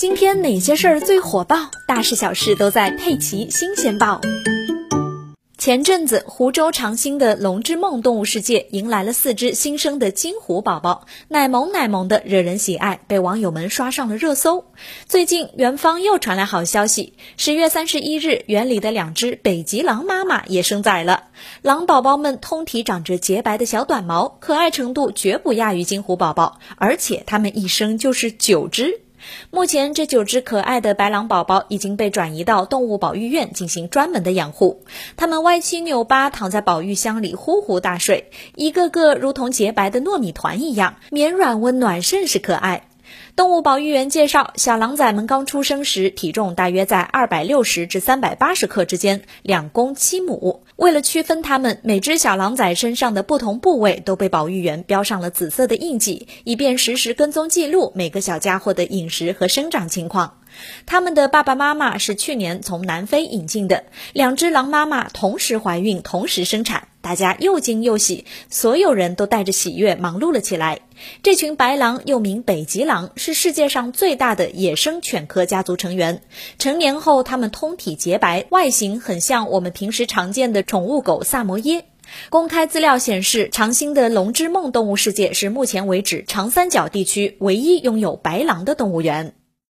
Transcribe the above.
今天哪些事儿最火爆？大事小事都在《佩奇新鲜报》。前阵子，湖州长兴的龙之梦动物世界迎来了四只新生的金虎宝宝，奶萌奶萌的，惹人喜爱，被网友们刷上了热搜。最近，园方又传来好消息，十月三十一日，园里的两只北极狼妈妈也生崽了。狼宝宝们通体长着洁白的小短毛，可爱程度绝不亚于金虎宝宝，而且它们一生就是九只。目前，这九只可爱的白狼宝宝已经被转移到动物保育院进行专门的养护。它们歪七扭八躺在保育箱里呼呼大睡，一个个如同洁白的糯米团一样绵软温暖，甚是可爱。动物保育员介绍，小狼崽们刚出生时体重大约在二百六十至三百八十克之间，两公七母。为了区分它们，每只小狼崽身上的不同部位都被保育员标上了紫色的印记，以便实时跟踪记录每个小家伙的饮食和生长情况。他们的爸爸妈妈是去年从南非引进的，两只狼妈妈同时怀孕，同时生产，大家又惊又喜，所有人都带着喜悦忙碌了起来。这群白狼又名北极狼，是世界上最大的野生犬科家族成员。成年后，它们通体洁白，外形很像我们平时常见的宠物狗萨摩耶。公开资料显示，长兴的龙之梦动物世界是目前为止长三角地区唯一拥有白狼的动物园。